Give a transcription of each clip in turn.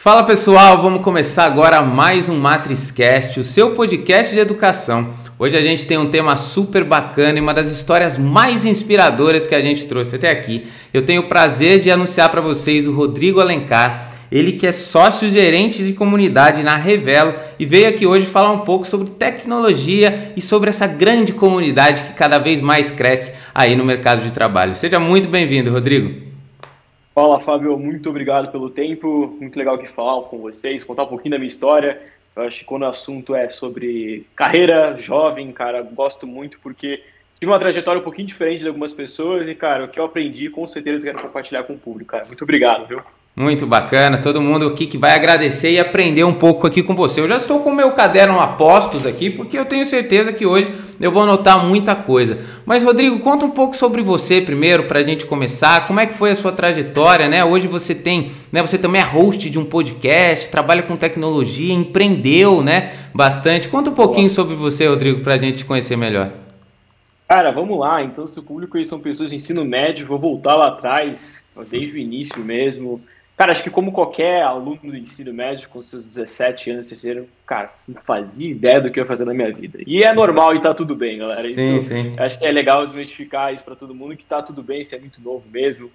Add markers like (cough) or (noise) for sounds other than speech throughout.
Fala pessoal, vamos começar agora mais um MatrizCast, o seu podcast de educação. Hoje a gente tem um tema super bacana e uma das histórias mais inspiradoras que a gente trouxe até aqui. Eu tenho o prazer de anunciar para vocês o Rodrigo Alencar, ele que é sócio gerente de comunidade na Revelo e veio aqui hoje falar um pouco sobre tecnologia e sobre essa grande comunidade que cada vez mais cresce aí no mercado de trabalho. Seja muito bem-vindo, Rodrigo. Fala, Fábio, muito obrigado pelo tempo. Muito legal aqui falar com vocês, contar um pouquinho da minha história. Eu acho que quando o assunto é sobre carreira jovem, cara, gosto muito porque tive uma trajetória um pouquinho diferente de algumas pessoas e, cara, o que eu aprendi, com certeza quero compartilhar com o público, cara. Muito obrigado, viu? Muito bacana, todo mundo aqui que vai agradecer e aprender um pouco aqui com você. Eu já estou com o meu caderno apostos aqui, porque eu tenho certeza que hoje eu vou anotar muita coisa. Mas Rodrigo, conta um pouco sobre você primeiro para a gente começar. Como é que foi a sua trajetória, né? Hoje você tem, né? Você também é host de um podcast, trabalha com tecnologia, empreendeu, né? Bastante. Conta um pouquinho sobre você, Rodrigo, para a gente conhecer melhor. Cara, vamos lá. Então, se o público aí são pessoas de ensino médio, vou voltar lá atrás, desde o início mesmo. Cara, acho que como qualquer aluno do ensino médio, com seus 17 anos, terceiro, cara, não fazia ideia do que eu ia fazer na minha vida. E é normal e tá tudo bem, galera. Sim, isso, sim. Acho que é legal desmistificar isso para todo mundo, que tá tudo bem, isso é muito novo mesmo.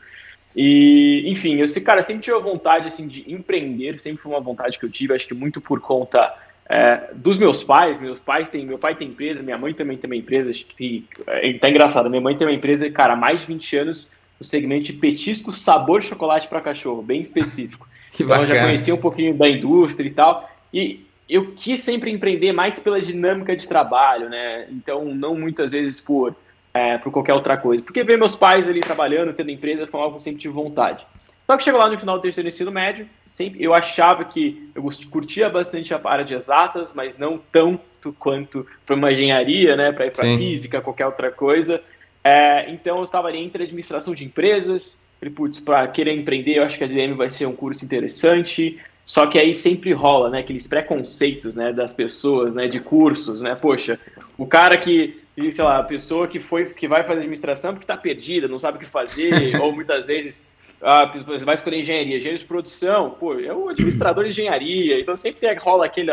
E, enfim, eu, cara, sempre tive a vontade, assim, de empreender, sempre foi uma vontade que eu tive, acho que muito por conta é, dos meus pais, meus pais têm, meu pai tem empresa, minha mãe também tem uma empresa, acho que é, tá engraçado, minha mãe tem uma empresa, cara, há mais de 20 anos, no segmento de petisco sabor chocolate para cachorro, bem específico. (laughs) que então eu já conhecia um pouquinho da indústria e tal. E eu quis sempre empreender mais pela dinâmica de trabalho, né? Então, não muitas vezes por, é, por qualquer outra coisa. Porque ver meus pais ali trabalhando, tendo empresa, foi algo que eu sempre tive vontade. Só que chegou lá no final do terceiro ensino médio, sempre eu achava que eu curtia bastante a área de exatas, mas não tanto quanto para uma engenharia, né? Para ir para física, qualquer outra coisa. É, então eu estava ali entre administração de empresas, falei, putz, para querer empreender, eu acho que a DDM vai ser um curso interessante, só que aí sempre rola, né, aqueles preconceitos, né, das pessoas, né, de cursos, né, poxa, o cara que, sei lá, a pessoa que foi, que vai fazer administração porque está perdida, não sabe o que fazer, (laughs) ou muitas vezes ah, você vai escolher engenharia, engenharia de produção, pô, é o administrador de engenharia, então sempre rola, aquele,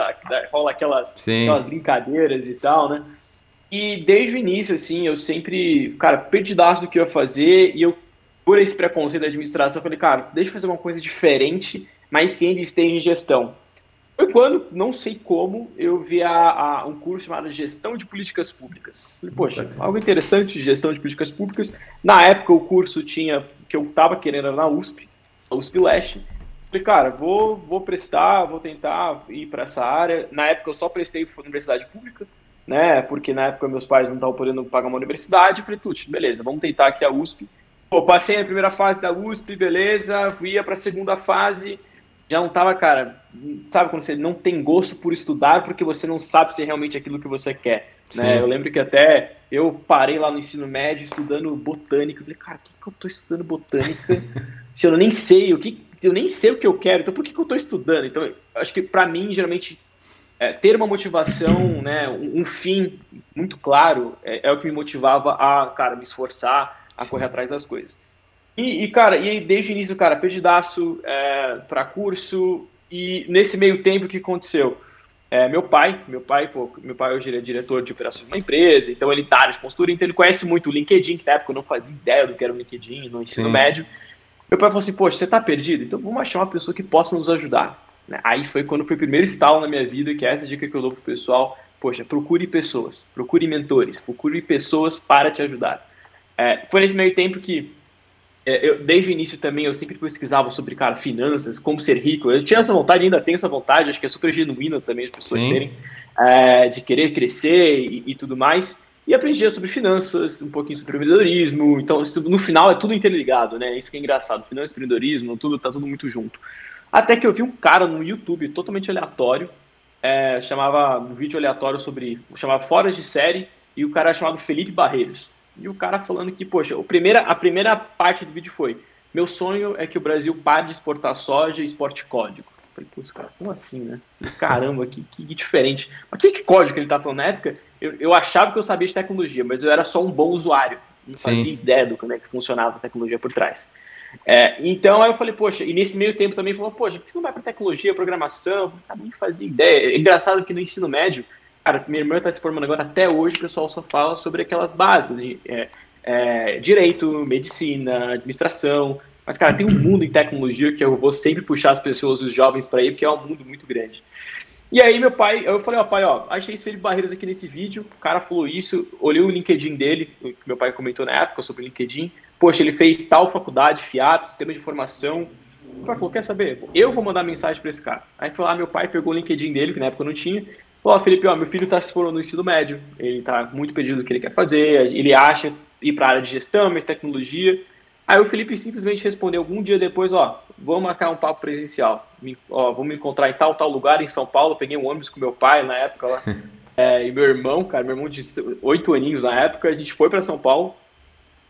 rola aquelas, aquelas brincadeiras e tal, né, e desde o início, assim, eu sempre, cara, perdidaço do que eu ia fazer, e eu, por esse preconceito da administração, falei, cara, deixa eu fazer uma coisa diferente, mas que ainda esteja em gestão. Foi quando, não sei como, eu vi a, a, um curso chamado Gestão de Políticas Públicas. Falei, poxa, algo interessante de gestão de políticas públicas. Na época, o curso tinha, que eu estava querendo era na USP, a USP Leste. Falei, cara, vou, vou prestar, vou tentar ir para essa área. Na época, eu só prestei para universidade pública né? Porque na época meus pais não estavam podendo pagar uma universidade. Eu falei, putz, beleza, vamos tentar aqui a USP. Pô, passei a primeira fase da USP, beleza, ia para a segunda fase, já não tava, cara, sabe quando você não tem gosto por estudar porque você não sabe se é realmente aquilo que você quer, né? Eu lembro que até eu parei lá no ensino médio estudando botânica, eu falei, cara, o que, que eu tô estudando botânica (laughs) se eu nem sei o que, eu nem sei o que eu quero, então por que, que eu tô estudando? Então, acho que para mim, geralmente, é, ter uma motivação, né, um, um fim muito claro é, é, o que me motivava a, cara, me esforçar, a Sim. correr atrás das coisas. E, e, cara, e desde o início, cara, perdidaço é, para curso, e nesse meio tempo o que aconteceu? É, meu pai, meu pai, pô, meu pai hoje é diretor de operações de uma empresa, então ele tá de consultoria, então ele conhece muito o LinkedIn, que na época eu não fazia ideia do que era o LinkedIn no ensino Sim. médio. Meu pai falou assim, poxa, você tá perdido? Então vamos achar uma pessoa que possa nos ajudar. Né? Aí foi quando foi o primeiro estalo na minha vida, que é essa dica que eu dou pro pessoal. Poxa, procure pessoas, procure mentores, procure pessoas para te ajudar. É, foi nesse meio tempo que, é, eu, desde o início também, eu sempre pesquisava sobre, cara, finanças, como ser rico. Eu tinha essa vontade, ainda tenho essa vontade, acho que é super genuína também as pessoas Sim. terem, é, de querer crescer e, e tudo mais e aprendia sobre finanças, um pouquinho sobre empreendedorismo. Então, no final é tudo interligado, né? Isso que é engraçado. Finanças, empreendedorismo, tudo tá tudo muito junto. Até que eu vi um cara no YouTube totalmente aleatório, é, chamava um vídeo aleatório sobre, chamava Fora de Série, e o cara chamado Felipe Barreiros. E o cara falando que, poxa, a primeira, a primeira parte do vídeo foi: Meu sonho é que o Brasil pare de exportar soja e exporte código. Eu falei, putz, cara, como assim, né? Caramba, que, que, diferente. Mas que, que código que ele tá falando na época? Eu, eu achava que eu sabia de tecnologia, mas eu era só um bom usuário. Não fazia Sim. ideia do como é que funcionava a tecnologia por trás. É, então aí eu falei, poxa, e nesse meio tempo também falou, poxa, por que você não vai para tecnologia, programação? Eu nem fazia ideia. É engraçado que no ensino médio, cara, minha irmã está se formando agora, até hoje o pessoal só fala sobre aquelas básicas, é, é, direito, medicina, administração. Mas, cara, tem um mundo em tecnologia que eu vou sempre puxar as pessoas, os jovens, para ir, porque é um mundo muito grande. E aí meu pai, eu falei, ó, pai, ó, achei esse Felipe Barreiros aqui nesse vídeo, o cara falou isso, olhei o LinkedIn dele, que meu pai comentou na época sobre o LinkedIn, poxa, ele fez tal faculdade, FIAP, sistema de formação. O pai falou, quer saber? Eu vou mandar mensagem para esse cara. Aí foi lá, meu pai pegou o LinkedIn dele, que na época não tinha, falou, ó, Felipe, ó, meu filho está se formando no ensino médio, ele está muito perdido do que ele quer fazer, ele acha ir para a área de gestão, mais tecnologia, Aí o Felipe simplesmente respondeu algum dia depois, ó, vamos marcar um papo presencial. Me, ó, vamos me encontrar em tal, tal lugar em São Paulo. Peguei um ônibus com meu pai na época lá. (laughs) é, e meu irmão, cara, meu irmão de oito aninhos na época, a gente foi para São Paulo.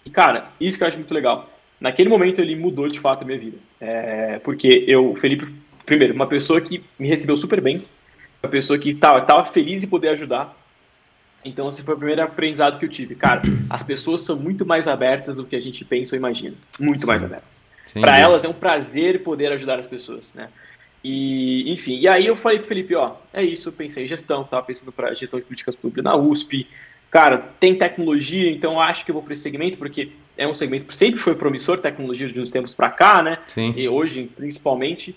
E, cara, isso que eu acho muito legal. Naquele momento ele mudou de fato a minha vida. É, porque eu, Felipe, primeiro, uma pessoa que me recebeu super bem, uma pessoa que tava, tava feliz em poder ajudar, então, esse foi o primeiro aprendizado que eu tive. Cara, as pessoas são muito mais abertas do que a gente pensa ou imagina. Muito Sim. mais abertas. Para elas é um prazer poder ajudar as pessoas, né? E, enfim, e aí eu falei pro Felipe, ó, é isso, eu pensei em gestão, tava pensando para gestão de políticas públicas na USP. Cara, tem tecnologia, então acho que eu vou para esse segmento, porque é um segmento que sempre foi promissor, tecnologia de uns tempos para cá, né? Sim. E hoje, principalmente.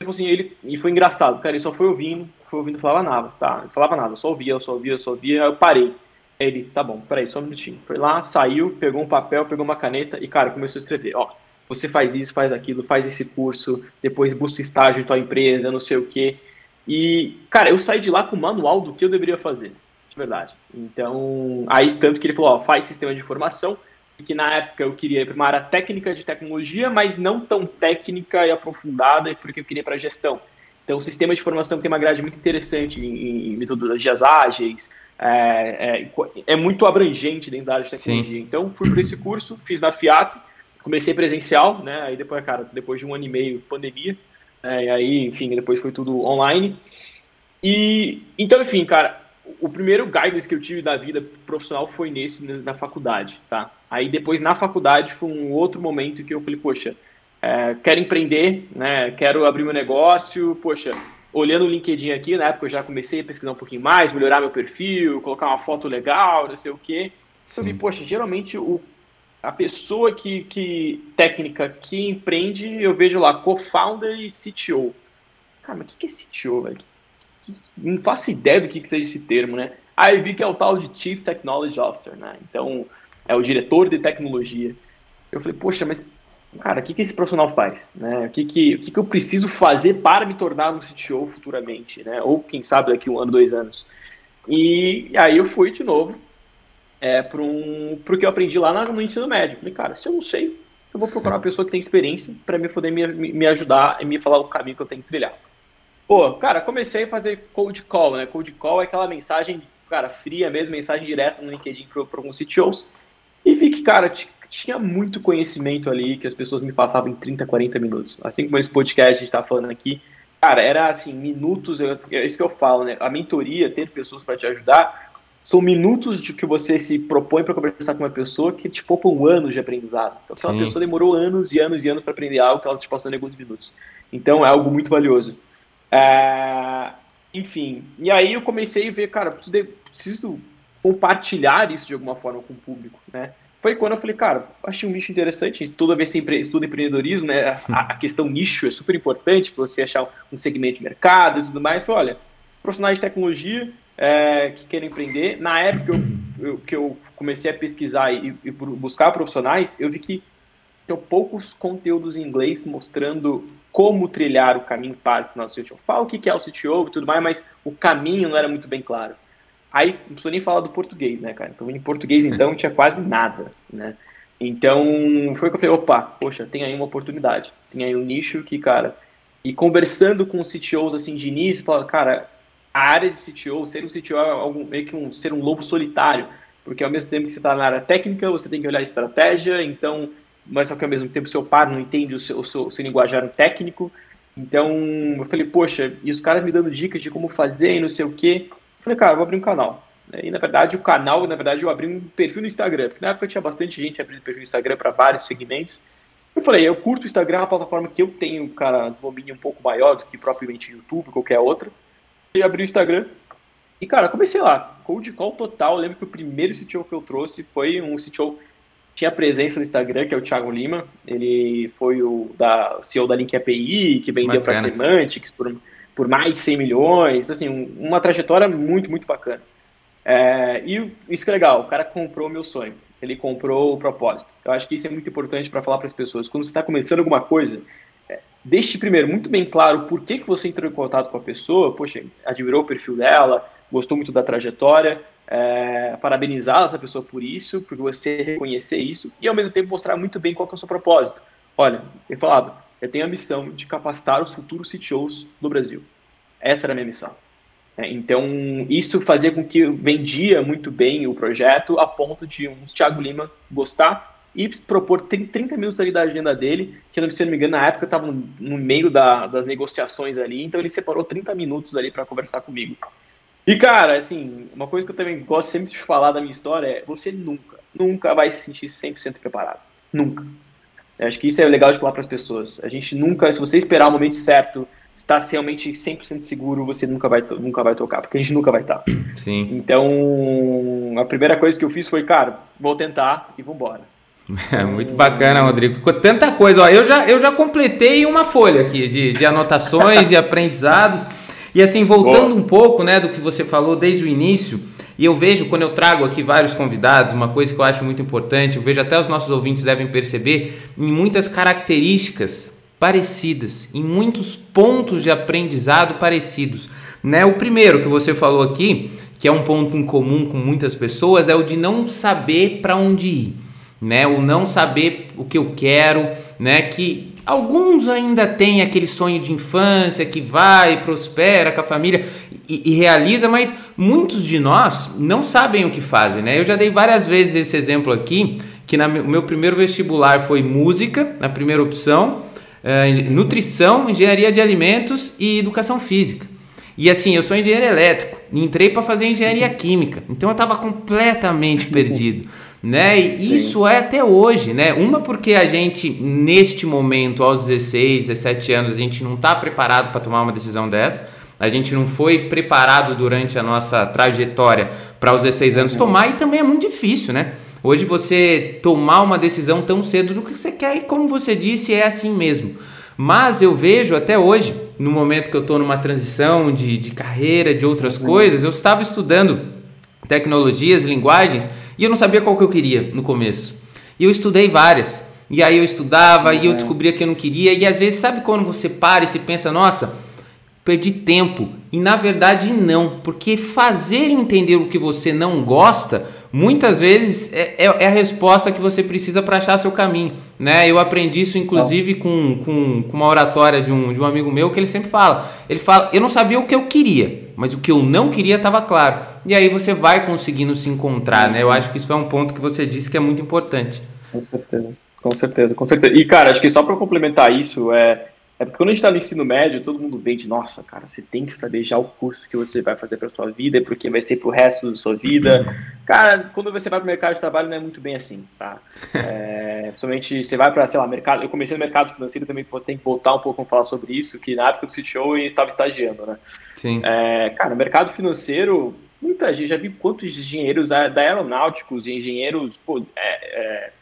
Ele assim, ele, e foi engraçado, cara, ele só foi ouvindo, foi ouvindo, falava nada, tá? Não falava nada, só ouvia, só ouvia, só ouvia, eu parei. Ele, tá bom, peraí, só um minutinho. Foi lá, saiu, pegou um papel, pegou uma caneta e, cara, começou a escrever, ó, você faz isso, faz aquilo, faz esse curso, depois busca estágio em tua empresa, não sei o quê. E, cara, eu saí de lá com o manual do que eu deveria fazer, verdade. Então, aí tanto que ele falou, ó, faz sistema de informação, que na época eu queria ir para uma área técnica de tecnologia, mas não tão técnica e aprofundada, porque eu queria para gestão. Então, o sistema de formação tem uma grade muito interessante em, em metodologias ágeis, é, é, é, muito abrangente dentro da área de tecnologia. Sim. Então, fui para esse curso, fiz na FIAP, comecei presencial, né? Aí depois, cara, depois de um ano e meio, pandemia, é, e aí, enfim, depois foi tudo online. E, então, enfim, cara, o primeiro guidance que eu tive da vida profissional foi nesse, na faculdade, tá? Aí depois, na faculdade, foi um outro momento que eu falei, poxa, é, quero empreender, né? Quero abrir meu negócio, poxa, olhando o LinkedIn aqui, na época eu já comecei a pesquisar um pouquinho mais, melhorar meu perfil, colocar uma foto legal, não sei o quê. Sim. Eu vi, poxa, geralmente o, a pessoa que, que técnica que empreende, eu vejo lá co-founder e CTO. Cara, mas o que, que é CTO, velho? Não faço ideia do que, que seja esse termo, né? Aí vi que é o tal de Chief Technology Officer, né? Então, é o diretor de tecnologia. Eu falei, poxa, mas cara, o que, que esse profissional faz? Né? O, que, que, o que, que eu preciso fazer para me tornar um CTO futuramente? Né? Ou, quem sabe, daqui um ano, dois anos. E, aí eu fui de novo é, para um, o que eu aprendi lá no ensino médio. Falei, cara, se eu não sei, eu vou procurar uma pessoa que tem experiência para me poder me, me ajudar e me falar o caminho que eu tenho que trilhar. Pô, cara, comecei a fazer cold call, né? Cold call é aquela mensagem, cara, fria mesmo, mensagem direta no LinkedIn para alguns CTOs. E vi que, cara, tinha muito conhecimento ali que as pessoas me passavam em 30, 40 minutos. Assim como esse podcast a gente está falando aqui. Cara, era assim, minutos, é isso que eu falo, né? A mentoria, ter pessoas para te ajudar, são minutos de que você se propõe para conversar com uma pessoa que te poupam anos de aprendizado. Então, aquela Sim. pessoa demorou anos e anos e anos para aprender algo que ela te passou em alguns minutos. Então, é algo muito valioso. É... Enfim, e aí eu comecei a ver, cara, preciso, preciso compartilhar isso de alguma forma com o público, né? foi quando eu falei, cara, achei um nicho interessante. Toda vez que você estuda empreendedorismo, né, a, a, questão nicho é super importante para você achar um segmento de mercado e tudo mais. Falei, olha, profissionais de tecnologia é, que querem empreender. Na época eu, eu, que eu comecei a pesquisar e, e buscar profissionais, eu vi que tinha poucos conteúdos em inglês mostrando como trilhar o caminho para o nosso CTO. Fala o que é o CTO e tudo mais, mas o caminho não era muito bem claro. Aí não preciso nem falar do português, né, cara? Então, em português, então, tinha quase nada, né? Então, foi que eu falei, opa, poxa, tem aí uma oportunidade. Tem aí um nicho que, cara... E conversando com os CTOs, assim, de início, fala, cara, a área de CTO, ser um CTO é algum, meio que um, ser um lobo solitário, porque ao mesmo tempo que você está na área técnica, você tem que olhar a estratégia, então, mas só que ao mesmo tempo seu par não entende o seu, o seu, o seu linguajar técnico, então eu falei, poxa, e os caras me dando dicas de como fazer e não sei o quê, Falei, cara, vou abrir um canal. E na verdade, o canal, na verdade, eu abri um perfil no Instagram, porque na época tinha bastante gente abrindo perfil no Instagram para vários segmentos. Eu falei, eu curto o Instagram, é uma plataforma que eu tenho, cara, domínio um pouco maior do que propriamente YouTube, qualquer outra. E abri o Instagram. E, cara, comecei lá. Cold call total. Eu lembro que o primeiro CTO que eu trouxe foi um CTO tinha presença no Instagram, que é o Thiago Lima. Ele foi o da, CEO da Link API, que vendeu para Semantics por, por mais de 100 milhões. Assim, uma trajetória muito, muito bacana. É, e isso que é legal, o cara comprou o meu sonho ele comprou o propósito. Eu acho que isso é muito importante para falar para as pessoas. Quando você está começando alguma coisa, é, deixe primeiro muito bem claro por que, que você entrou em contato com a pessoa, poxa, admirou o perfil dela, gostou muito da trajetória, é, parabenizar essa pessoa por isso, por você reconhecer isso, e ao mesmo tempo mostrar muito bem qual é o seu propósito. Olha, ele falava, eu tenho a missão de capacitar os futuros CTOs do Brasil. Essa era a minha missão. É, então, isso fazia com que vendia muito bem o projeto, a ponto de um Thiago Lima gostar e propor 30 minutos ali da agenda dele, que, se não me engano, na época estava no meio da, das negociações ali, então ele separou 30 minutos ali para conversar comigo. E, cara, assim, uma coisa que eu também gosto sempre de falar da minha história é: você nunca, nunca vai se sentir 100% preparado. Nunca. Eu acho que isso é legal de falar para as pessoas. A gente nunca, se você esperar o momento certo, estar realmente 100% seguro, você nunca vai, nunca vai tocar, porque a gente nunca vai estar. (clears throat) Sim. Então, a primeira coisa que eu fiz foi, cara, vou tentar e vambora. (laughs) É muito bacana, Rodrigo. Tanta coisa. Ó, eu, já, eu já completei uma folha aqui de, de anotações e (laughs) aprendizados. E assim, voltando Boa. um pouco né, do que você falou desde o início, e eu vejo quando eu trago aqui vários convidados, uma coisa que eu acho muito importante, eu vejo até os nossos ouvintes devem perceber, em muitas características parecidas, em muitos pontos de aprendizado parecidos. Né? O primeiro que você falou aqui, que é um ponto em comum com muitas pessoas, é o de não saber para onde ir, né? O não saber o que eu quero, né? Que alguns ainda têm aquele sonho de infância que vai, prospera com a família e, e realiza, mas muitos de nós não sabem o que fazem, né? Eu já dei várias vezes esse exemplo aqui, que o meu primeiro vestibular foi música, na primeira opção, uh, nutrição, engenharia de alimentos e educação física. E assim, eu sou engenheiro elétrico e entrei para fazer engenharia química. Então eu estava completamente (laughs) perdido. Né? E isso é até hoje, né? Uma porque a gente neste momento aos 16, 17 anos, a gente não está preparado para tomar uma decisão dessa. A gente não foi preparado durante a nossa trajetória para os 16 anos tomar e também é muito difícil, né? Hoje você tomar uma decisão tão cedo do que você quer e como você disse, é assim mesmo. Mas eu vejo até hoje, no momento que eu estou numa transição de, de carreira, de outras uhum. coisas, eu estava estudando tecnologias, linguagens, e eu não sabia qual que eu queria no começo. E eu estudei várias. E aí eu estudava uhum. e eu descobria que eu não queria. E às vezes, sabe quando você para e se pensa, nossa, perdi tempo. E na verdade não, porque fazer entender o que você não gosta muitas vezes é, é, é a resposta que você precisa para achar seu caminho. Né? Eu aprendi isso, inclusive, com, com, com, uma oratória de um, de um amigo meu que ele sempre fala. Ele fala: Eu não sabia o que eu queria, mas o que eu não queria estava claro. E aí você vai conseguindo se encontrar. Né? Eu acho que isso é um ponto que você disse que é muito importante. Com certeza. Com certeza, com certeza. E, cara, acho que só para complementar isso, é, é porque quando a gente está no ensino médio, todo mundo vende, nossa, cara, você tem que saber já o curso que você vai fazer para sua vida, porque vai ser para o resto da sua vida. Cara, quando você vai para o mercado de trabalho, não é muito bem assim, tá? (laughs) É, principalmente, você vai para, sei lá, mercado. Eu comecei no mercado financeiro também, tem que voltar um pouco a falar sobre isso, que na época do CTO eu estava estagiando, né? Sim. É, cara, no mercado financeiro, muita gente, já vi quantos engenheiros da aeronáuticos engenheiros, pô, é, é,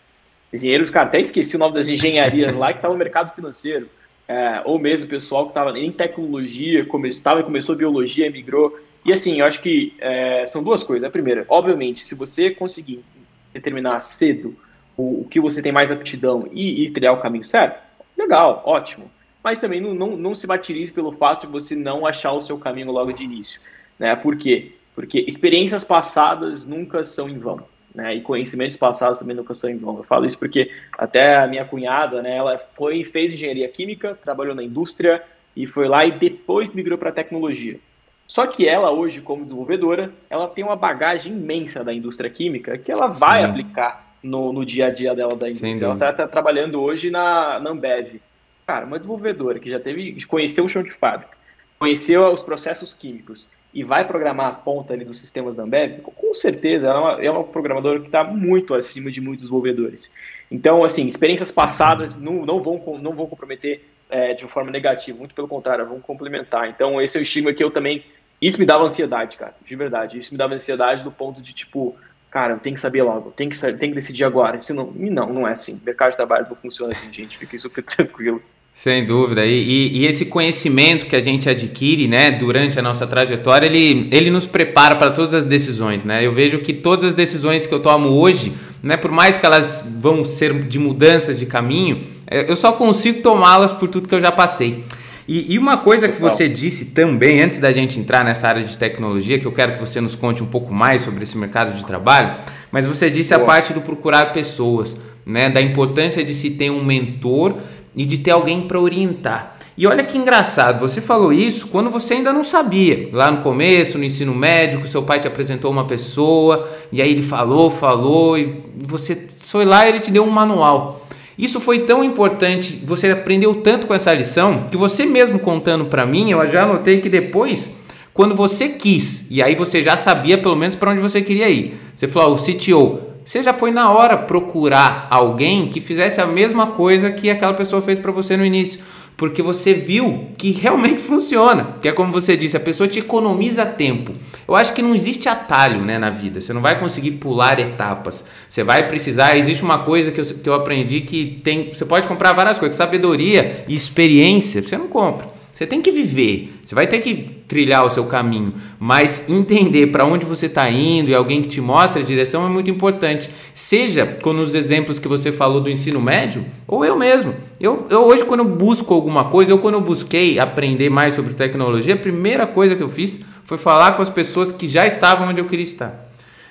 engenheiros, cara, até esqueci o nome das engenharias lá que estavam no mercado financeiro é, ou mesmo pessoal que estava em tecnologia, começava, começou biologia, migrou. E assim, eu acho que é, são duas coisas. A primeira, obviamente, se você conseguir determinar cedo o, o que você tem mais aptidão e, e trilhar o caminho certo, legal, ótimo. Mas também não, não, não se batirize pelo fato de você não achar o seu caminho logo de início. Né? Por quê? Porque experiências passadas nunca são em vão né, e conhecimentos passados também nunca são em vão. Eu falo isso porque até a minha cunhada, né, ela foi fez engenharia química, trabalhou na indústria e foi lá e depois migrou para tecnologia. Só que ela hoje, como desenvolvedora, ela tem uma bagagem imensa da indústria química que ela vai Sim. aplicar no, no dia a dia dela da indústria. Ela está tá trabalhando hoje na, na Ambev. Cara, uma desenvolvedora que já teve, conheceu o chão de fábrica, conheceu os processos químicos e vai programar a ponta ali dos sistemas da Ambev, com certeza ela é uma, é uma programadora que está muito acima de muitos desenvolvedores. Então, assim, experiências passadas não, não, vão, não vão comprometer é, de uma forma negativa, muito pelo contrário, vão complementar. Então, esse é o estigma que eu também. Isso me dava ansiedade, cara, de verdade. Isso me dava ansiedade do ponto de, tipo, cara, eu tenho que saber logo, tem que, tem que decidir agora. Senão, não, não é assim. O mercado de trabalho não funciona assim, gente. Fica super (laughs) tranquilo. Sem dúvida. E, e, e, esse conhecimento que a gente adquire, né, durante a nossa trajetória, ele, ele nos prepara para todas as decisões, né? Eu vejo que todas as decisões que eu tomo hoje, né, por mais que elas vão ser de mudanças de caminho, é, eu só consigo tomá-las por tudo que eu já passei. E, e uma coisa que você disse também, antes da gente entrar nessa área de tecnologia, que eu quero que você nos conte um pouco mais sobre esse mercado de trabalho, mas você disse a parte do procurar pessoas, né, da importância de se ter um mentor e de ter alguém para orientar. E olha que engraçado, você falou isso quando você ainda não sabia. Lá no começo, no ensino médio, seu pai te apresentou uma pessoa, e aí ele falou, falou, e você foi lá e ele te deu um manual. Isso foi tão importante, você aprendeu tanto com essa lição, que você mesmo contando para mim, eu já anotei que depois, quando você quis, e aí você já sabia pelo menos para onde você queria ir. Você falou, o CTO, você já foi na hora procurar alguém que fizesse a mesma coisa que aquela pessoa fez para você no início. Porque você viu que realmente (laughs) funciona. Que é como você disse, a pessoa te economiza tempo. Eu acho que não existe atalho né, na vida. Você não vai conseguir pular etapas. Você vai precisar. Existe uma coisa que eu, que eu aprendi que tem. Você pode comprar várias coisas. Sabedoria e experiência, você não compra. Você tem que viver. Você vai ter que trilhar o seu caminho, mas entender para onde você está indo e alguém que te mostre a direção é muito importante. Seja com os exemplos que você falou do ensino médio, ou eu mesmo. Eu, eu hoje, quando eu busco alguma coisa, eu quando eu busquei aprender mais sobre tecnologia, a primeira coisa que eu fiz foi falar com as pessoas que já estavam onde eu queria estar.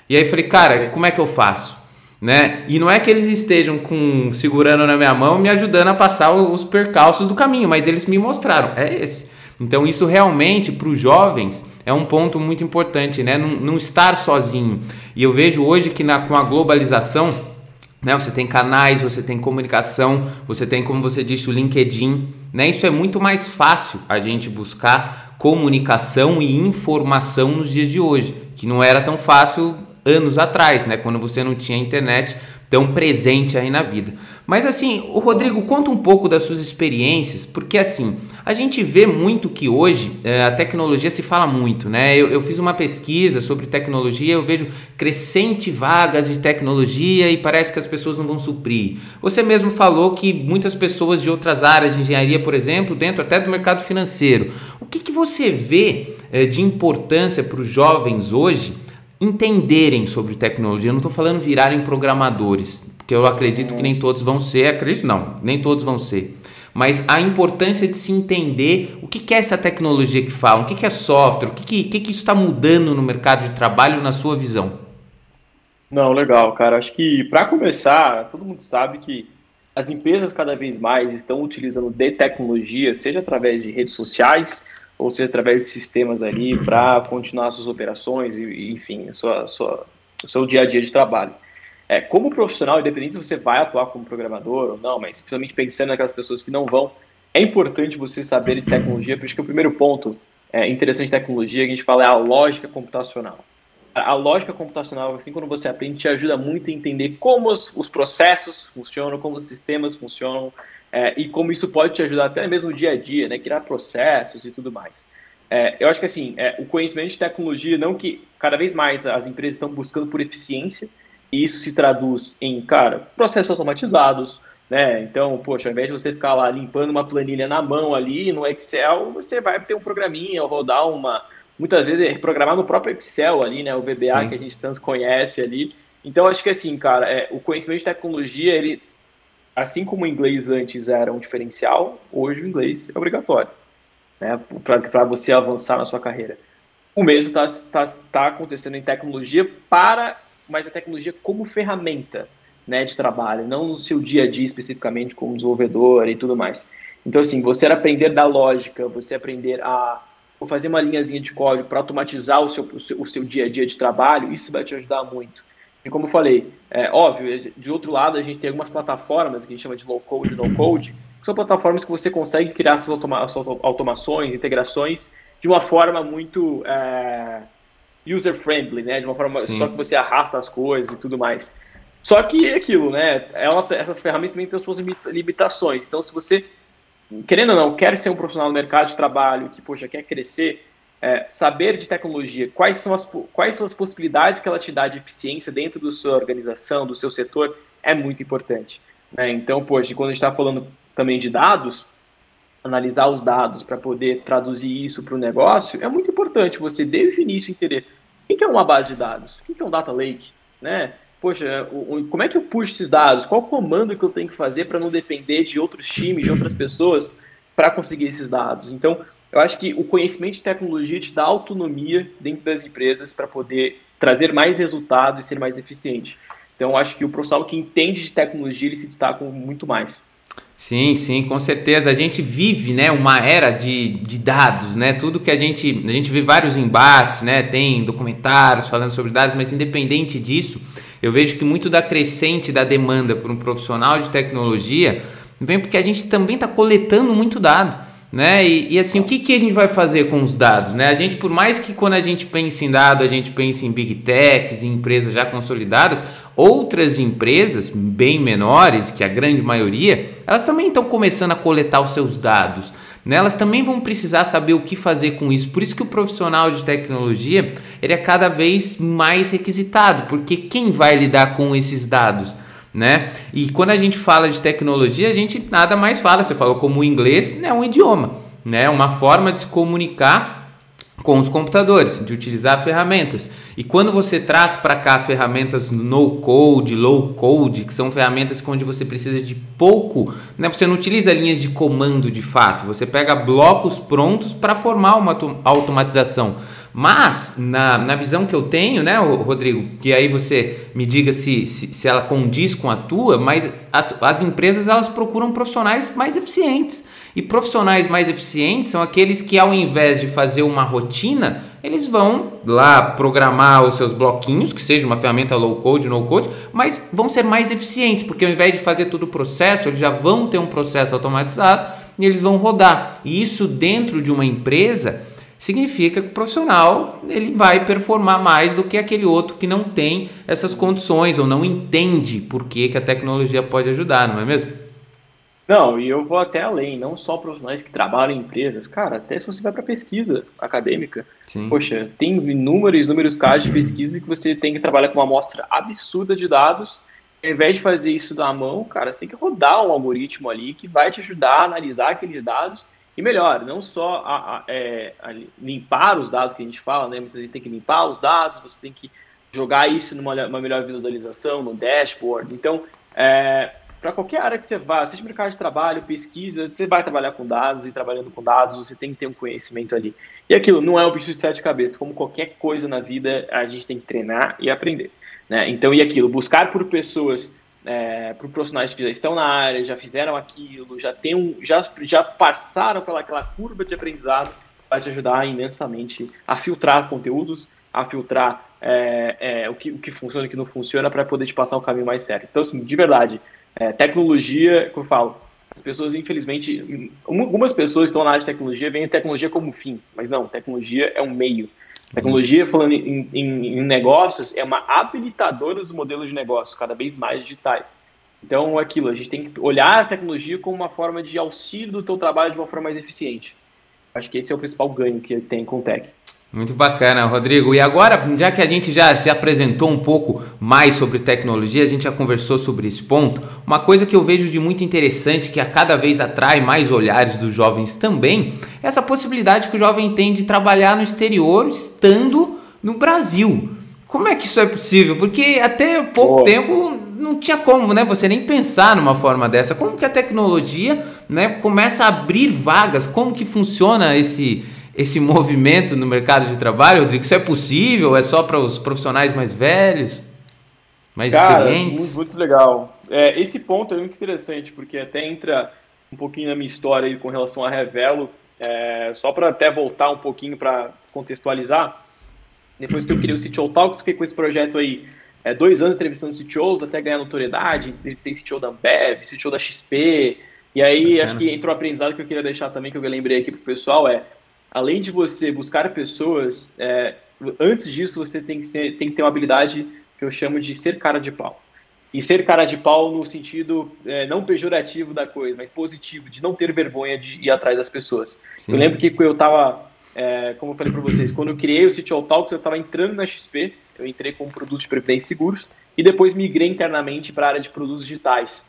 E aí falei, cara, como é que eu faço? Né? E não é que eles estejam com segurando na minha mão, me ajudando a passar os percalços do caminho, mas eles me mostraram, é esse. Então, isso realmente para os jovens é um ponto muito importante, né? Não, não, estar sozinho. E eu vejo hoje que na, com a globalização, né? Você tem canais, você tem comunicação, você tem, como você disse, o LinkedIn, né? Isso é muito mais fácil a gente buscar comunicação e informação nos dias de hoje, que não era tão fácil anos atrás, né? Quando você não tinha internet tão presente aí na vida. Mas assim, o Rodrigo, conta um pouco das suas experiências, porque assim, a gente vê muito que hoje é, a tecnologia se fala muito, né? Eu, eu, fiz uma pesquisa sobre tecnologia, eu vejo crescente vagas de tecnologia e parece que as pessoas não vão suprir. Você mesmo falou que muitas pessoas de outras áreas de engenharia, por exemplo, dentro até do mercado financeiro. O que, que você vê é, de importância para os jovens hoje entenderem sobre tecnologia? Eu não estou falando virarem programadores, porque eu acredito que nem todos vão ser, acredito não, nem todos vão ser mas a importância de se entender o que, que é essa tecnologia que fala, o que, que é software, o que, que, que, que isso está mudando no mercado de trabalho na sua visão. Não, legal, cara. Acho que para começar, todo mundo sabe que as empresas cada vez mais estão utilizando de tecnologia, seja através de redes sociais ou seja através de sistemas ali para continuar suas operações e, enfim, sua, sua, seu dia a dia de trabalho. É, como profissional, independente se você vai atuar como programador ou não, mas principalmente pensando naquelas pessoas que não vão, é importante você saber de tecnologia, por isso que o primeiro ponto é, interessante de tecnologia que a gente fala é a lógica computacional. A lógica computacional, assim, quando você aprende, te ajuda muito a entender como os, os processos funcionam, como os sistemas funcionam, é, e como isso pode te ajudar até mesmo no dia a dia, né, criar processos e tudo mais. É, eu acho que assim, é, o conhecimento de tecnologia, não que cada vez mais as empresas estão buscando por eficiência, e isso se traduz em, cara, processos automatizados, né? Então, poxa, ao invés de você ficar lá limpando uma planilha na mão ali no Excel, você vai ter um programinha ou rodar uma. Muitas vezes é programar no próprio Excel ali, né? O VBA Sim. que a gente tanto conhece ali. Então, acho que assim, cara, é, o conhecimento de tecnologia, ele, assim como o inglês antes era um diferencial, hoje o inglês é obrigatório, né? Para você avançar na sua carreira. O mesmo está tá, tá acontecendo em tecnologia para mas a tecnologia como ferramenta né, de trabalho, não no seu dia a dia especificamente como desenvolvedor e tudo mais. Então, assim, você aprender da lógica, você aprender a fazer uma linhazinha de código para automatizar o seu, o seu, o, seu, dia a dia de trabalho, isso vai te ajudar muito. E como eu falei, é óbvio, de outro lado, a gente tem algumas plataformas que a gente chama de low code e no code, que são plataformas que você consegue criar essas automa automações, integrações de uma forma muito. É, user-friendly, né? De uma forma Sim. só que você arrasta as coisas e tudo mais. Só que é aquilo, né? Ela, essas ferramentas também têm suas limitações. Então, se você, querendo ou não, quer ser um profissional no mercado de trabalho, que, poxa, quer crescer, é, saber de tecnologia, quais são, as, quais são as possibilidades que ela te dá de eficiência dentro da sua organização, do seu setor, é muito importante. Né? Então, poxa, quando a gente está falando também de dados, analisar os dados para poder traduzir isso para o negócio, é muito importante você, desde o início, entender o que é uma base de dados, o que é um data lake, né? poxa, como é que eu puxo esses dados? Qual comando que eu tenho que fazer para não depender de outros times, de outras pessoas, para conseguir esses dados? Então, eu acho que o conhecimento de tecnologia te dá autonomia dentro das empresas para poder trazer mais resultado e ser mais eficiente. Então, acho que o profissional que entende de tecnologia, ele se destaca muito mais. Sim, sim, com certeza. A gente vive, né, uma era de, de dados, né? Tudo que a gente a gente vê vários embates, né? Tem documentários falando sobre dados, mas independente disso, eu vejo que muito da crescente da demanda por um profissional de tecnologia vem porque a gente também está coletando muito dado. Né? E, e, assim, o que, que a gente vai fazer com os dados? Né? A gente, por mais que quando a gente pensa em dado, a gente pense em big techs, em empresas já consolidadas, outras empresas bem menores, que a grande maioria, elas também estão começando a coletar os seus dados né? elas também vão precisar saber o que fazer com isso. Por isso que o profissional de tecnologia ele é cada vez mais requisitado, porque quem vai lidar com esses dados? Né? E quando a gente fala de tecnologia, a gente nada mais fala. Você falou como o inglês é um idioma, né? Uma forma de se comunicar com os computadores, de utilizar ferramentas. E quando você traz para cá ferramentas no code, low code, que são ferramentas onde você precisa de pouco, né? você não utiliza linhas de comando de fato, você pega blocos prontos para formar uma automatização. Mas, na, na visão que eu tenho, né, Rodrigo, que aí você me diga se, se, se ela condiz com a tua, mas as, as empresas elas procuram profissionais mais eficientes. E profissionais mais eficientes são aqueles que, ao invés de fazer uma rotina, eles vão lá programar os seus bloquinhos, que seja uma ferramenta low code, no code, mas vão ser mais eficientes, porque ao invés de fazer todo o processo, eles já vão ter um processo automatizado e eles vão rodar. E isso dentro de uma empresa significa que o profissional ele vai performar mais do que aquele outro que não tem essas condições ou não entende por que, que a tecnologia pode ajudar, não é mesmo? Não, e eu vou até além, não só profissionais que trabalham em empresas, cara, até se você vai para pesquisa acadêmica, Sim. poxa, tem inúmeros, inúmeros casos de pesquisa que você tem que trabalhar com uma amostra absurda de dados, ao invés de fazer isso da mão, cara, você tem que rodar um algoritmo ali que vai te ajudar a analisar aqueles dados e melhor, não só a, a, é, a limpar os dados que a gente fala, né, muitas vezes tem que limpar os dados, você tem que jogar isso numa melhor visualização, no dashboard, então, é, para qualquer área que você vá, seja mercado de trabalho, pesquisa, você vai trabalhar com dados e trabalhando com dados, você tem que ter um conhecimento ali. E aquilo não é um bicho de sete cabeças, como qualquer coisa na vida, a gente tem que treinar e aprender. Né? Então, e aquilo, buscar por pessoas, é, por profissionais que já estão na área, já fizeram aquilo, já, tem um, já, já passaram pelaquela curva de aprendizado, vai te ajudar imensamente a filtrar conteúdos, a filtrar é, é, o, que, o que funciona e o que não funciona para poder te passar o caminho mais certo. Então, assim, de verdade, é, tecnologia, como eu falo, as pessoas, infelizmente, algumas pessoas estão na área de tecnologia, veem tecnologia como fim, mas não, tecnologia é um meio. Tecnologia, falando em, em, em negócios, é uma habilitadora dos modelos de negócio, cada vez mais digitais. Então, aquilo, a gente tem que olhar a tecnologia como uma forma de auxílio do teu trabalho de uma forma mais eficiente. Acho que esse é o principal ganho que tem com o tech. Muito bacana, Rodrigo. E agora, já que a gente já se apresentou um pouco mais sobre tecnologia, a gente já conversou sobre esse ponto, uma coisa que eu vejo de muito interessante, que a cada vez atrai mais olhares dos jovens também, é essa possibilidade que o jovem tem de trabalhar no exterior estando no Brasil. Como é que isso é possível? Porque até pouco oh. tempo não tinha como, né? Você nem pensar numa forma dessa. Como que a tecnologia, né, começa a abrir vagas? Como que funciona esse esse movimento no mercado de trabalho, Rodrigo? Isso é possível? É só para os profissionais mais velhos? Mais Cara, experientes? Muito, muito legal. É, esse ponto é muito interessante, porque até entra um pouquinho na minha história aí com relação a Revelo, é, só para até voltar um pouquinho para contextualizar. Depois que eu criei o CTO Talks, fiquei com esse projeto aí é, dois anos entrevistando CTOs até ganhar notoriedade. Entrevistei CTO da Ambev, CTO da XP. E aí, Bacana. acho que entrou um aprendizado que eu queria deixar também, que eu lembrei aqui pro pessoal, é além de você buscar pessoas, é, antes disso você tem que, ser, tem que ter uma habilidade que eu chamo de ser cara de pau. e ser cara de pau no sentido é, não pejorativo da coisa, mas positivo, de não ter vergonha de ir atrás das pessoas. Sim. Eu lembro que eu estava, é, como eu falei para vocês, quando eu criei o City All Talks, eu estava entrando na XP, eu entrei como produto de previdência e seguros, e depois migrei internamente para a área de produtos digitais.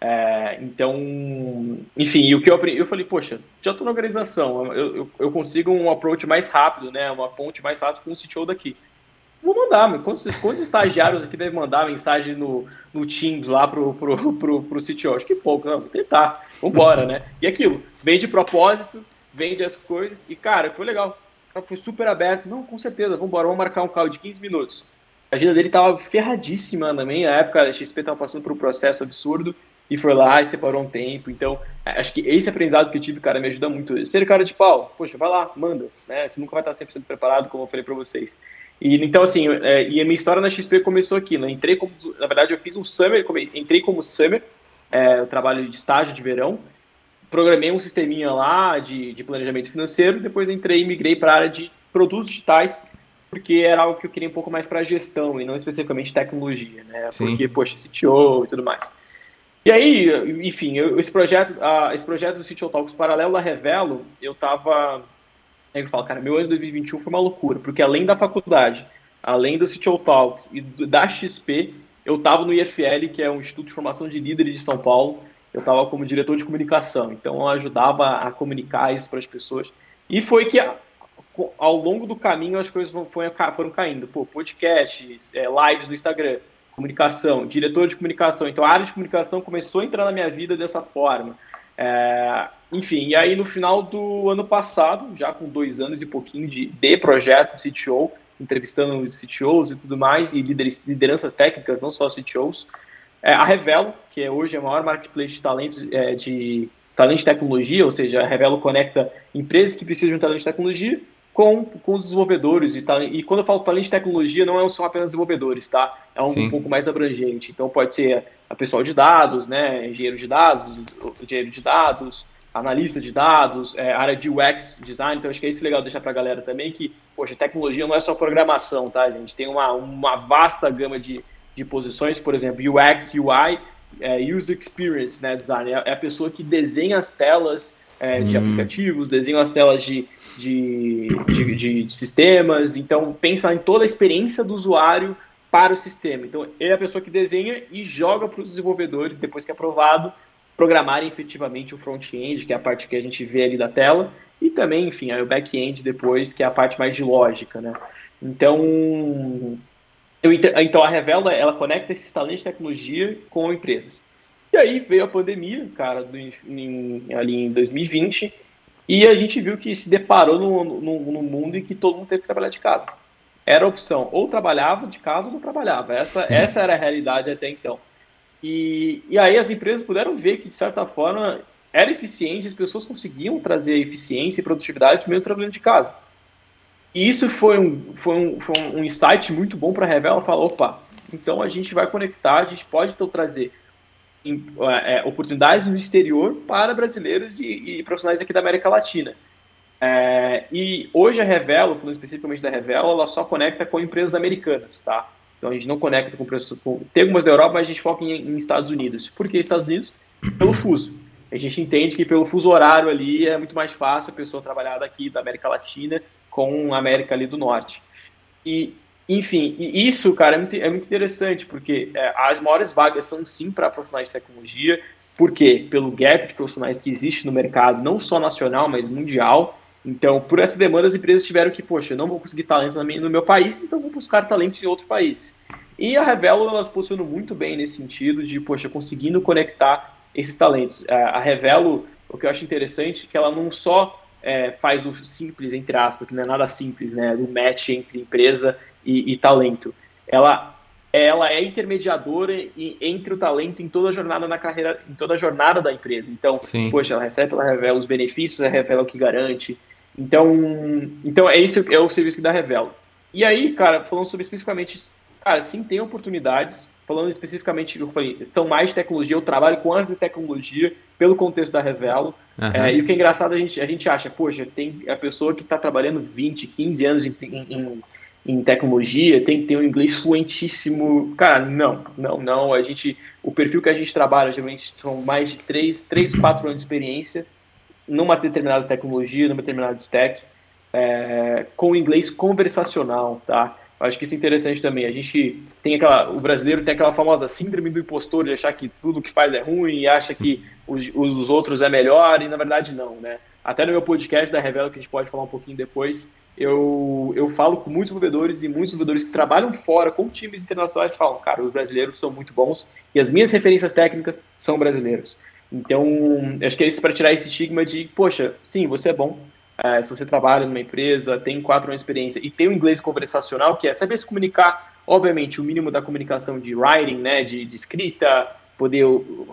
É, então, enfim, o que eu aprendi, eu falei, poxa, já estou na organização, eu, eu, eu, consigo um approach mais rápido, né, uma ponte mais rápida com o CTO daqui. Vou mandar, quantos, quantos estagiários aqui devem mandar mensagem no, no Teams lá pro, pro, pro, pro CTO? Acho que pouco, não, vou tentar, vambora, né? E aquilo, vem de propósito, vende as coisas, e cara, foi legal. Foi super aberto, não, com certeza, vambora, vamos marcar um call de 15 minutos. A agenda dele tava ferradíssima também, na época a XP tava passando por um processo absurdo, e foi lá e separou um tempo. Então, acho que esse aprendizado que eu tive, cara, me ajuda muito. Ser cara de pau, poxa, vai lá, manda, né? Você nunca vai estar 100% preparado, como eu falei para vocês. E então, assim, é, e a minha história na XP começou aqui, né? Entrei como, na verdade, eu fiz um summer, entrei como summer, é, trabalho de estágio de verão, programei um sisteminha lá de, de planejamento financeiro, depois entrei e migrei para a área de produtos digitais, porque era algo que eu queria um pouco mais para gestão e não especificamente tecnologia, né? Sim. Porque, poxa, CTO e tudo mais. E aí, enfim, eu, esse projeto, uh, esse projeto do CTO Talks paralelo a Revelo, eu tava Aí eu falo, cara, meu ano de 2021 foi uma loucura, porque além da faculdade, além do CTO Talks e do, da XP, eu estava no IFL, que é um Instituto de Formação de Líderes de São Paulo. Eu estava como diretor de comunicação, então eu ajudava a comunicar isso para as pessoas. E foi que ao longo do caminho as coisas foram caindo. Pô, podcasts, é, lives no Instagram, comunicação, diretor de comunicação. Então a área de comunicação começou a entrar na minha vida dessa forma. É, enfim, e aí no final do ano passado, já com dois anos e pouquinho de, de projeto CTO, entrevistando os CTOs e tudo mais, e lideranças técnicas, não só CTOs, é, a Revelo, que é hoje a maior marketplace de talentos é, de talento de tecnologia, ou seja, a Revelo conecta empresas que precisam de talento de tecnologia com, com os desenvolvedores. E, e quando eu falo talento de tecnologia, não é são apenas desenvolvedores, tá? É um, um, pouco mais abrangente. Então pode ser a pessoal de dados, né? Engenheiro de dados, engenheiro de dados, analista de dados, é, área de UX design, então acho que é isso legal deixar para a galera também, que, poxa, tecnologia não é só programação, tá, gente? Tem uma, uma vasta gama de, de posições, por exemplo, UX, UI, é, User Experience né, Design, é, é a pessoa que desenha as telas é, de hum. aplicativos, desenha as telas de, de, de, de, de sistemas, então pensa em toda a experiência do usuário para o sistema. Então, ele é a pessoa que desenha e joga para os desenvolvedores, depois que é aprovado, programarem efetivamente o front-end, que é a parte que a gente vê ali da tela, e também, enfim, o back-end depois, que é a parte mais de lógica, né? Então, eu, então a Revela, ela conecta esses talentos de tecnologia com empresas. E aí veio a pandemia, cara, do, em, ali em 2020, e a gente viu que se deparou no, no, no, mundo em que todo mundo teve que trabalhar de casa. Era a opção, ou trabalhava de casa ou não trabalhava. Essa, essa era a realidade até então. E, e aí as empresas puderam ver que, de certa forma, era eficiente, as pessoas conseguiam trazer eficiência e produtividade mesmo trabalhando de casa. E isso foi um, foi um, foi um insight muito bom para a Revela falar, opa, então a gente vai conectar, a gente pode então trazer é, é, oportunidades no exterior para brasileiros e, e, profissionais aqui da América Latina. É, e hoje a Revela, falando especificamente da Revela, ela só conecta com empresas americanas, tá? Então a gente não conecta com preço. Com... Tem algumas da Europa, mas a gente foca em, em Estados Unidos. Por que Estados Unidos? Pelo fuso. A gente entende que pelo fuso horário ali é muito mais fácil a pessoa trabalhar daqui da América Latina com a América ali do Norte. E, enfim, e isso, cara, é muito, é muito interessante, porque é, as maiores vagas são sim para profissionais de tecnologia, porque pelo gap de profissionais que existe no mercado, não só nacional, mas mundial, então, por essa demanda, as empresas tiveram que, poxa, eu não vou conseguir talento no meu país, então vou buscar talentos em outros países. E a Revelo, elas posicionam muito bem nesse sentido de, poxa, conseguindo conectar esses talentos. A Revelo, o que eu acho interessante, é que ela não só é, faz o simples, entre aspas, que não é nada simples, né, do match entre empresa e, e talento. Ela ela é intermediadora entre o talento em toda a jornada na carreira, em toda a jornada da empresa. Então, Sim. poxa, ela recebe, ela revela os benefícios, ela revela o que garante, então, então é isso é o serviço que dá Revelo. E aí, cara, falando sobre especificamente, cara, sim, tem oportunidades. Falando especificamente, eu falei, são mais tecnologia, eu trabalho com as de tecnologia pelo contexto da Revelo. Uhum. É, e o que é engraçado, a gente, a gente acha, poxa, tem a pessoa que está trabalhando 20, 15 anos em, em, em tecnologia tem que ter um inglês fluentíssimo. Cara, não, não, não. A gente, o perfil que a gente trabalha geralmente são mais de 3, 3 4 anos de experiência numa determinada tecnologia, numa determinada stack, é, com inglês conversacional, tá? Acho que isso é interessante também. A gente tem aquela, o brasileiro tem aquela famosa síndrome do impostor de achar que tudo que faz é ruim e acha que os, os outros é melhor e na verdade não, né? Até no meu podcast da Revela, que a gente pode falar um pouquinho depois, eu, eu falo com muitos desenvolvedores e muitos desenvolvedores que trabalham fora com times internacionais falam, cara, os brasileiros são muito bons e as minhas referências técnicas são brasileiros. Então, acho que é isso para tirar esse estigma de, poxa, sim, você é bom, é, se você trabalha numa empresa, tem quatro anos de experiência e tem o inglês conversacional, que é saber se comunicar, obviamente, o mínimo da comunicação de writing, né, de, de escrita, poder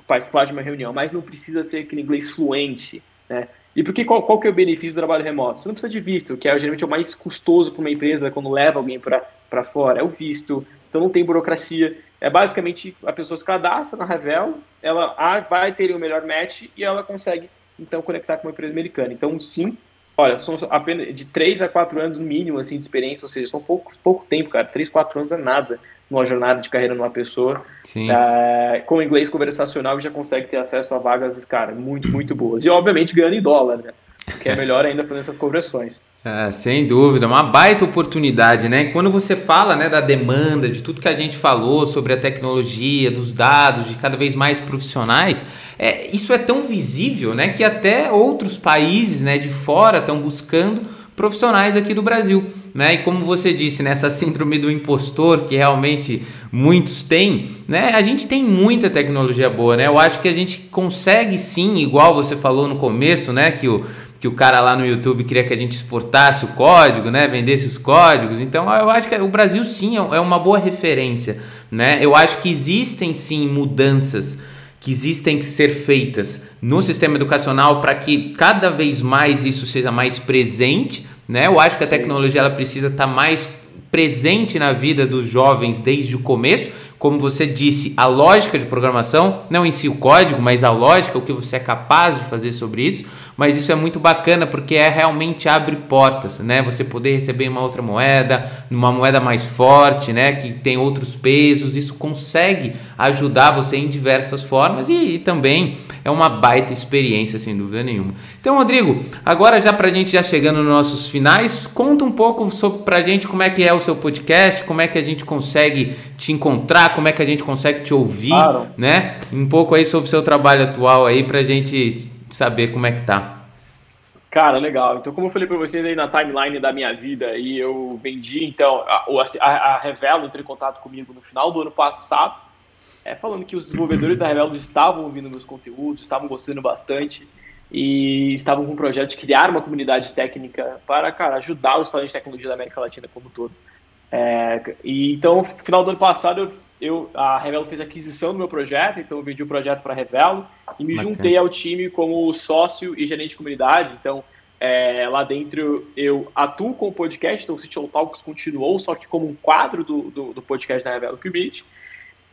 participar de uma reunião, mas não precisa ser aquele inglês fluente, né? E porque qual, qual que é o benefício do trabalho remoto? Você não precisa de visto, que é geralmente o mais custoso para uma empresa quando leva alguém para fora, é o visto, então não tem burocracia. É basicamente a pessoa se cadastra na Revel, ela vai ter o melhor match e ela consegue então conectar com uma empresa americana. Então, sim, olha, são apenas de 3 a 4 anos no mínimo assim, de experiência, ou seja, são pouco, pouco tempo, cara. 3, 4 anos é nada numa jornada de carreira numa pessoa. Sim. Uh, com inglês conversacional já consegue ter acesso a vagas, cara, muito, muito boas. E obviamente ganhando em dólar, né? (laughs) Que é melhor ainda fazer essas conversões. É, sem dúvida, uma baita oportunidade, né? Quando você fala né, da demanda, de tudo que a gente falou sobre a tecnologia, dos dados, de cada vez mais profissionais, é, isso é tão visível, né? Que até outros países, né, de fora estão buscando profissionais aqui do Brasil, né? E como você disse, nessa síndrome do impostor que realmente muitos têm, né? A gente tem muita tecnologia boa, né? Eu acho que a gente consegue sim, igual você falou no começo, né? Que o que o cara lá no YouTube queria que a gente exportasse o código, né? Vendesse os códigos. Então, eu acho que o Brasil sim é, é uma boa referência, né? Eu acho que existem sim mudanças que existem que ser feitas no sistema educacional para que cada vez mais isso seja mais presente, né? Eu acho que a tecnologia ela precisa estar tá mais presente na vida dos jovens desde o começo. Como você disse, a lógica de programação, não em si o código, mas a lógica, o que você é capaz de fazer sobre isso mas isso é muito bacana porque é realmente abre portas, né? Você poder receber uma outra moeda, uma moeda mais forte, né? Que tem outros pesos, isso consegue ajudar você em diversas formas e, e também é uma baita experiência, sem dúvida nenhuma. Então, Rodrigo, agora já para a gente já chegando nos nossos finais, conta um pouco sobre pra gente como é que é o seu podcast, como é que a gente consegue te encontrar, como é que a gente consegue te ouvir, claro. né? Um pouco aí sobre o seu trabalho atual aí pra gente saber como é que tá. Cara, legal. Então, como eu falei para vocês aí na timeline da minha vida, e eu vendi, então, a, a, a Revelo entrou em contato comigo no final do ano passado, é, falando que os desenvolvedores da Revelo estavam ouvindo meus conteúdos, estavam gostando bastante, e estavam com um projeto de criar uma comunidade técnica para, cara, ajudar os talentos de tecnologia da América Latina como um todo. É, e então, no final do ano passado, eu eu, a Revelo fez aquisição do meu projeto, então eu vendi o projeto para a Revelo e me Bacana. juntei ao time como sócio e gerente de comunidade. Então, é, lá dentro eu atuo com o podcast, então o City Talks continuou, só que como um quadro do, do, do podcast da Revelo Qubit.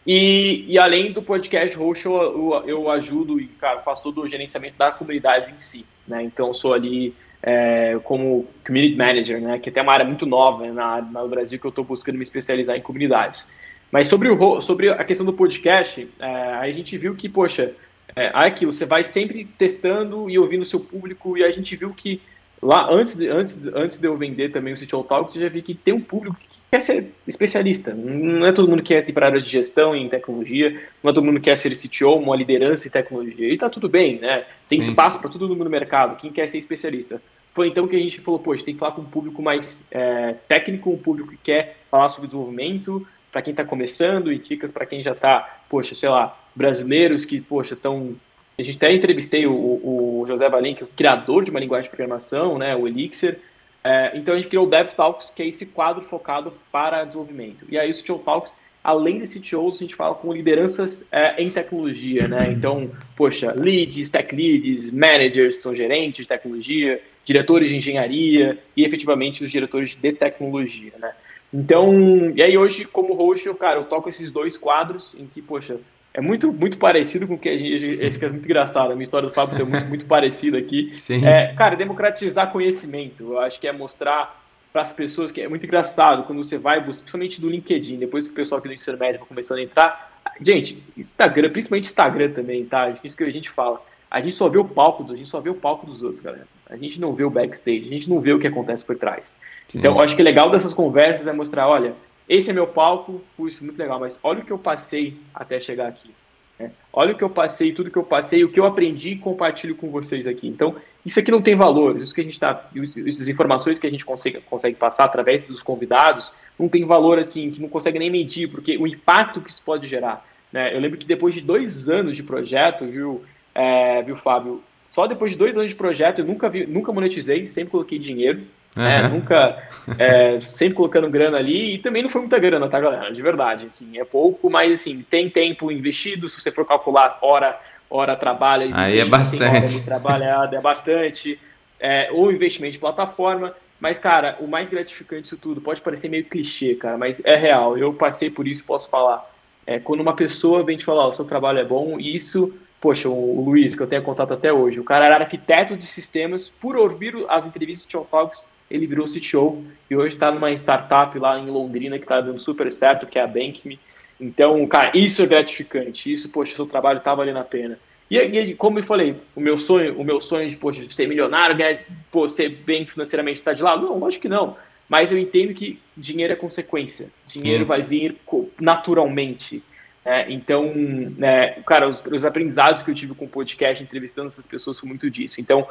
E, e além do podcast host, eu, eu, eu, ajudo e cara, faço todo o gerenciamento da comunidade em si. Né? Então, sou ali é, como community manager, né? que é até uma área muito nova né? na, no Brasil que eu estou buscando me especializar em comunidades. Mas sobre, o, sobre a questão do podcast, é, a gente viu que, poxa, é, aquilo, você vai sempre testando e ouvindo o seu público, e a gente viu que lá, antes de, antes, antes de eu vender também o City Talk, você já viu que tem um público que quer ser especialista. Não é todo mundo que quer ir para a área de gestão em tecnologia, não é todo mundo que quer ser CTO, uma liderança em tecnologia. E tá tudo bem, né? Tem Sim. espaço para todo mundo no mercado, quem quer ser especialista. Foi então que a gente falou, poxa, tem que falar com um público mais é, técnico, um público que quer falar sobre desenvolvimento, para quem está começando e dicas para quem já está, poxa, sei lá, brasileiros que, poxa, estão. A gente até entrevistei o, o José Valim, que é o criador de uma linguagem de programação, né, o Elixir. É, então a gente criou o DevTalks, que é esse quadro focado para desenvolvimento. E aí o CTO Talks, além de CTOs, a gente fala com lideranças é, em tecnologia, né? Então, poxa, leads, tech leads, managers, são gerentes de tecnologia, diretores de engenharia e efetivamente os diretores de tecnologia, né? Então, e aí hoje, como host, eu, cara, eu toco esses dois quadros em que, poxa, é muito, muito parecido com o que a gente. Esse que é muito engraçado, a minha história do Fábio é muito, muito parecida aqui. (laughs) Sim. É, cara, democratizar conhecimento. Eu acho que é mostrar para as pessoas, que é muito engraçado quando você vai, principalmente do LinkedIn, depois que o pessoal aqui do ensino médio começando a entrar. Gente, Instagram, principalmente Instagram também, tá? Isso que a gente fala. A gente só vê o palco, a gente só vê o palco dos outros, galera. A gente não vê o backstage, a gente não vê o que acontece por trás. Sim. Então, eu acho que o legal dessas conversas é mostrar, olha, esse é meu palco, isso muito legal, mas olha o que eu passei até chegar aqui. Né? Olha o que eu passei, tudo que eu passei, o que eu aprendi e compartilho com vocês aqui. Então, isso aqui não tem valor. Isso que a gente está, essas informações que a gente consegue, consegue passar através dos convidados, não tem valor assim, que não consegue nem medir, porque o impacto que isso pode gerar. Né? Eu lembro que depois de dois anos de projeto, viu, é, viu, Fábio? Só depois de dois anos de projeto, eu nunca vi, nunca monetizei, sempre coloquei dinheiro. Uhum. Né? Nunca, é, sempre colocando grana ali, e também não foi muita grana, tá, galera? De verdade, assim, é pouco, mas assim, tem tempo investido, se você for calcular hora hora trabalha. Aí é bastante. Trabalhada é bastante. É, ou investimento de plataforma. Mas, cara, o mais gratificante disso tudo, pode parecer meio clichê, cara, mas é real. Eu passei por isso, posso falar. É, quando uma pessoa vem te falar, o seu trabalho é bom, isso, poxa, o, Luiz, que eu tenho contato até hoje, o cara era arquiteto de sistemas, por ouvir as entrevistas de Tio Talks, ele virou CTO e hoje está numa startup lá em Londrina que está dando super certo, que é a Bankme. Então, cara, isso é gratificante. Isso, poxa, seu trabalho tá valendo a pena. E, e, como eu falei, o meu sonho, o meu sonho de poxa, ser milionário, ganhar, pô, ser bem financeiramente está de lado? Não, lógico que não. Mas eu entendo que dinheiro é consequência. Dinheiro Sim. vai vir naturalmente. É, então, né, cara, os, os, aprendizados que eu tive com o podcast, entrevistando essas pessoas, foi muito disso. Então,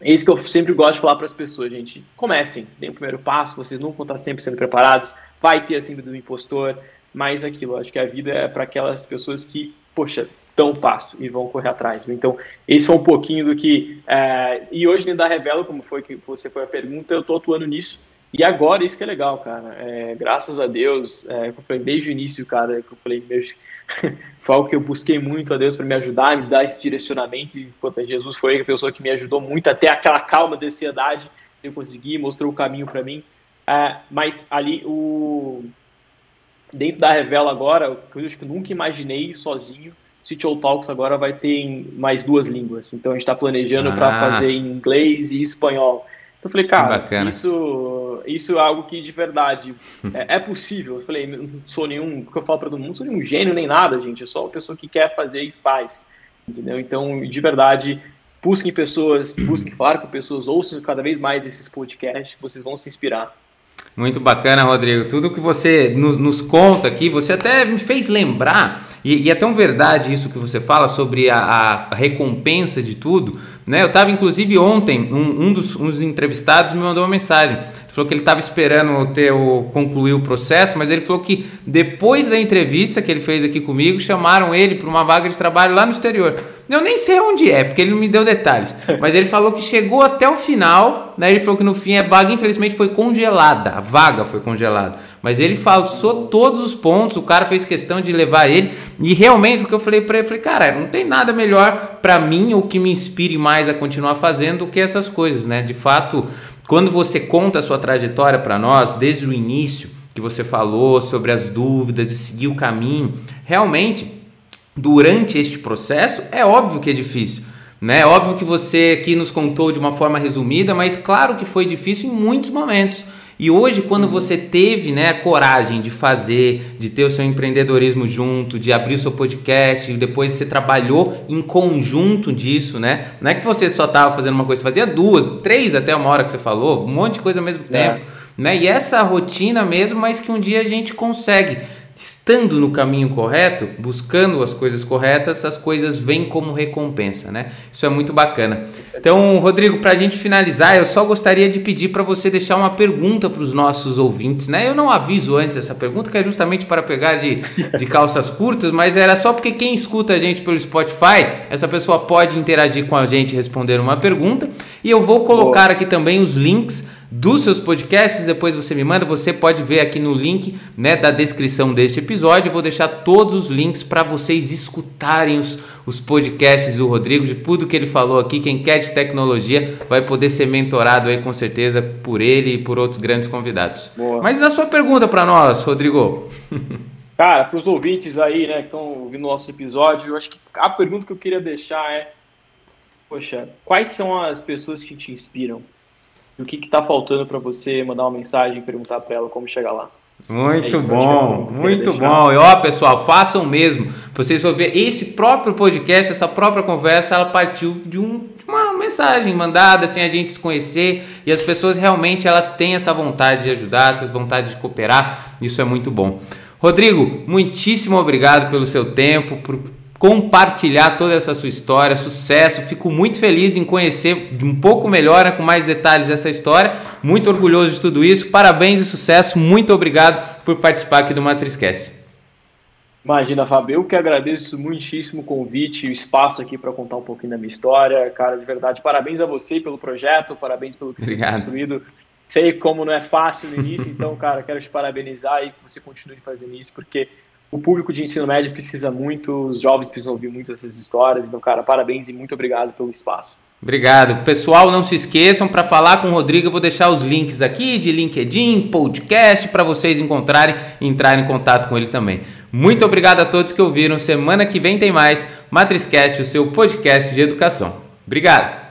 é isso que eu sempre gosto de falar para as pessoas, gente. Comecem, deem o primeiro passo, vocês vão estar sempre sendo preparados, vai ter a síndrome do impostor, mas aquilo, acho que a vida é para aquelas pessoas que, poxa, dão o passo e vão correr atrás. Então, esse foi um pouquinho do que. É, e hoje, dentro da Revela, como foi que você foi a pergunta, eu estou atuando nisso. E agora, isso que é legal, cara. É, graças a Deus, é, eu falei desde o início, cara, que eu falei, meu, (laughs) foi algo que eu busquei muito a Deus para me ajudar, me dar esse direcionamento. E enquanto Jesus foi a pessoa que me ajudou muito até aquela calma de ansiedade, eu consegui, mostrou o caminho para mim. É, mas ali, o dentro da Revela agora, que eu acho que nunca imaginei sozinho, CTO Talks agora vai ter em mais duas línguas. Então a gente está planejando ah. para fazer em inglês e espanhol. Então eu falei, cara, isso, isso é algo que de verdade é, é, possível. Eu falei, não sou nenhum, o que eu falo para todo mundo, não sou nenhum gênio nem nada, gente. É só uma pessoa que quer fazer e faz. Entendeu? Então, de verdade, busquem pessoas, busquem falar com pessoas, ouçam cada vez mais esses podcasts, que vocês vão se inspirar. Muito bacana, Rodrigo. Tudo que você nos, nos conta aqui, você até me fez lembrar, e, e, é tão verdade isso que você fala sobre a, a recompensa de tudo. Né? Eu estava, inclusive, ontem, um, um, dos, um dos entrevistados me mandou uma mensagem falou que ele estava esperando ter o, concluir o processo, mas ele falou que depois da entrevista que ele fez aqui comigo, chamaram ele para uma vaga de trabalho lá no exterior. Eu nem sei onde é, porque ele não me deu detalhes. (laughs) Mas ele falou que chegou até o final, né? Ele falou que no fim a vaga, infelizmente, foi congelada. A vaga foi congelada. Mas ele falou todos os pontos, o cara fez questão de levar ele. E realmente o que eu falei para ele, eu falei, cara, não tem nada melhor para mim ou que me inspire mais a continuar fazendo do que essas coisas, né? De fato, quando você conta a sua trajetória para nós, desde o início, que você falou sobre as dúvidas e seguir o caminho, realmente, durante este processo, é óbvio que é difícil. Né? É óbvio que você aqui nos contou de uma forma resumida, mas claro que foi difícil em muitos momentos. E hoje, quando você teve né, a coragem de fazer, de ter o seu empreendedorismo junto, de abrir o seu podcast, e depois você trabalhou em conjunto disso, né? Não é que você só estava fazendo uma coisa, você fazia duas, três até uma hora que você falou, um monte de coisa ao mesmo é. tempo. Né? E essa rotina mesmo, mas que um dia a gente consegue estando no caminho correto, buscando as coisas corretas, as coisas vêm como recompensa, né? Isso é muito bacana. Então, Rodrigo, para a gente finalizar, eu só gostaria de pedir para você deixar uma pergunta para os nossos ouvintes, né? Eu não aviso antes essa pergunta, que é justamente para pegar de, de calças curtas, mas era só porque quem escuta a gente pelo Spotify, essa pessoa pode interagir com a gente responder uma pergunta. E eu vou colocar aqui também os links dos seus podcasts, depois você me manda, você pode ver aqui no link né, da descrição deste episódio, eu vou deixar todos os links para vocês escutarem os, os podcasts do Rodrigo, de tudo que ele falou aqui, quem quer de tecnologia vai poder ser mentorado aí com certeza por ele e por outros grandes convidados. Boa. Mas a sua pergunta para nós, Rodrigo? (laughs) Cara, para os ouvintes aí, né, que estão ouvindo o nosso episódio, eu acho que a pergunta que eu queria deixar é, poxa, quais são as pessoas que te inspiram? E o que está faltando para você mandar uma mensagem perguntar para ela como chegar lá. Muito é bom, muito bom. E ó, pessoal, façam mesmo. Vocês vão ver esse próprio podcast, essa própria conversa, ela partiu de, um, de uma mensagem mandada assim a gente se conhecer e as pessoas realmente elas têm essa vontade de ajudar, essa vontade de cooperar. Isso é muito bom. Rodrigo, muitíssimo obrigado pelo seu tempo, por compartilhar toda essa sua história, sucesso. Fico muito feliz em conhecer um pouco melhor, né, com mais detalhes essa história. Muito orgulhoso de tudo isso. Parabéns e sucesso. Muito obrigado por participar aqui do Matrizcast. Imagina, Fábio, eu que agradeço muitíssimo o convite e o espaço aqui para contar um pouquinho da minha história. Cara, de verdade, parabéns a você pelo projeto, parabéns pelo que você tem construído. Sei como não é fácil no início, então, cara, quero te parabenizar e que você continue fazendo isso, porque o público de ensino médio precisa muito, os jovens precisam ouvir muito essas histórias. Então, cara, parabéns e muito obrigado pelo espaço. Obrigado. Pessoal, não se esqueçam, para falar com o Rodrigo, eu vou deixar os links aqui de LinkedIn, podcast, para vocês encontrarem e entrarem em contato com ele também. Muito obrigado a todos que ouviram. Semana que vem tem mais Matrizcast, o seu podcast de educação. Obrigado.